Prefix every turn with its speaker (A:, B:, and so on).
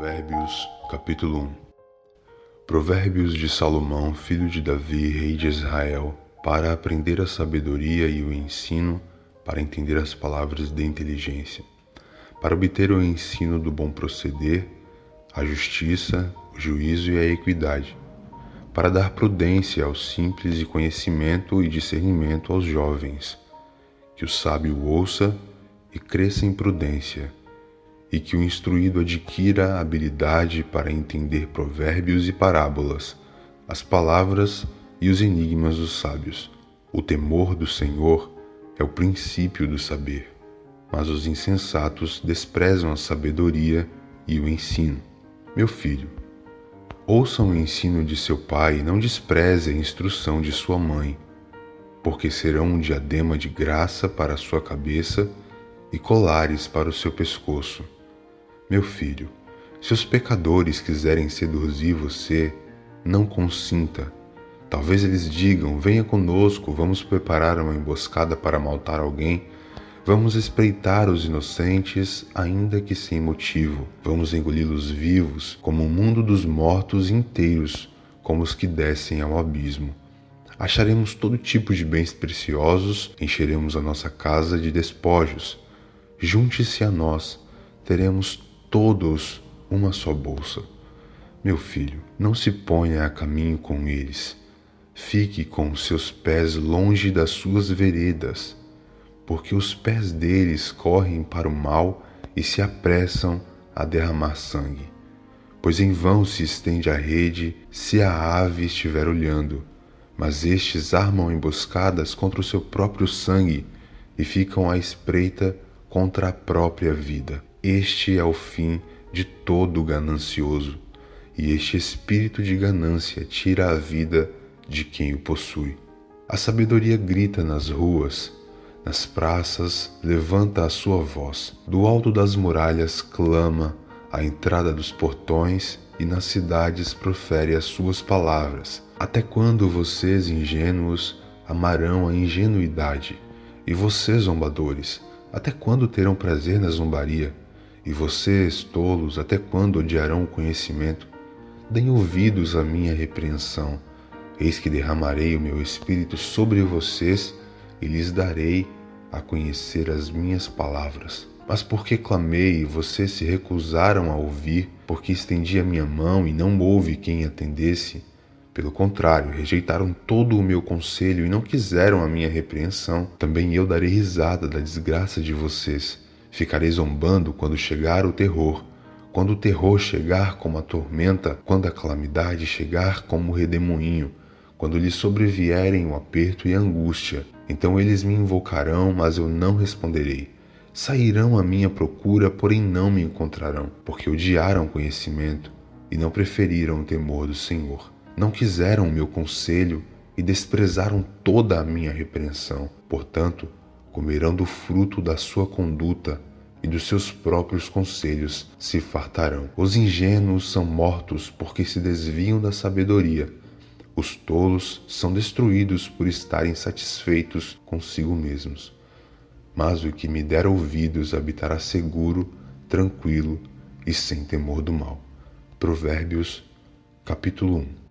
A: Provérbios, capítulo 1 Provérbios de Salomão, filho de Davi, rei de Israel, para aprender a sabedoria e o ensino, para entender as palavras de inteligência, para obter o ensino do bom proceder, a justiça, o juízo e a equidade, para dar prudência aos simples e conhecimento e discernimento aos jovens, que o sábio ouça e cresça em prudência e que o instruído adquira habilidade para entender provérbios e parábolas, as palavras e os enigmas dos sábios. O temor do Senhor é o princípio do saber, mas os insensatos desprezam a sabedoria e o ensino. Meu filho, ouça o ensino de seu pai e não despreze a instrução de sua mãe, porque serão um diadema de graça para a sua cabeça e colares para o seu pescoço. Meu filho, se os pecadores quiserem seduzir você, não consinta. Talvez eles digam: Venha conosco, vamos preparar uma emboscada para maltar alguém. Vamos espreitar os inocentes, ainda que sem motivo. Vamos engoli-los vivos, como o mundo dos mortos inteiros, como os que descem ao abismo. Acharemos todo tipo de bens preciosos, encheremos a nossa casa de despojos. Junte-se a nós, teremos todos uma só bolsa. Meu filho, não se ponha a caminho com eles. Fique com os seus pés longe das suas veredas, porque os pés deles correm para o mal e se apressam a derramar sangue. Pois em vão se estende a rede se a ave estiver olhando, mas estes armam emboscadas contra o seu próprio sangue e ficam à espreita contra a própria vida. Este é o fim de todo ganancioso, e este espírito de ganância tira a vida de quem o possui. A sabedoria grita nas ruas, nas praças levanta a sua voz, do alto das muralhas clama, à entrada dos portões e nas cidades profere as suas palavras. Até quando vocês, ingênuos, amarão a ingenuidade? E vocês, zombadores, até quando terão prazer na zombaria? E vocês, tolos, até quando odiarão o conhecimento? Deem ouvidos à minha repreensão. Eis que derramarei o meu espírito sobre vocês e lhes darei a conhecer as minhas palavras. Mas porque clamei e vocês se recusaram a ouvir, porque estendi a minha mão e não houve quem atendesse, pelo contrário, rejeitaram todo o meu conselho e não quiseram a minha repreensão, também eu darei risada da desgraça de vocês Ficarei zombando quando chegar o terror, quando o terror chegar como a tormenta, quando a calamidade chegar como o redemoinho, quando lhes sobrevierem o aperto e a angústia. Então eles me invocarão, mas eu não responderei. Sairão à minha procura, porém não me encontrarão, porque odiaram o conhecimento e não preferiram o temor do Senhor. Não quiseram o meu conselho e desprezaram toda a minha repreensão. Portanto, comerão do fruto da sua conduta e dos seus próprios conselhos se fartarão. Os ingênuos são mortos porque se desviam da sabedoria. Os tolos são destruídos por estarem satisfeitos consigo mesmos. Mas o que me der ouvidos habitará seguro, tranquilo e sem temor do mal. Provérbios, capítulo 1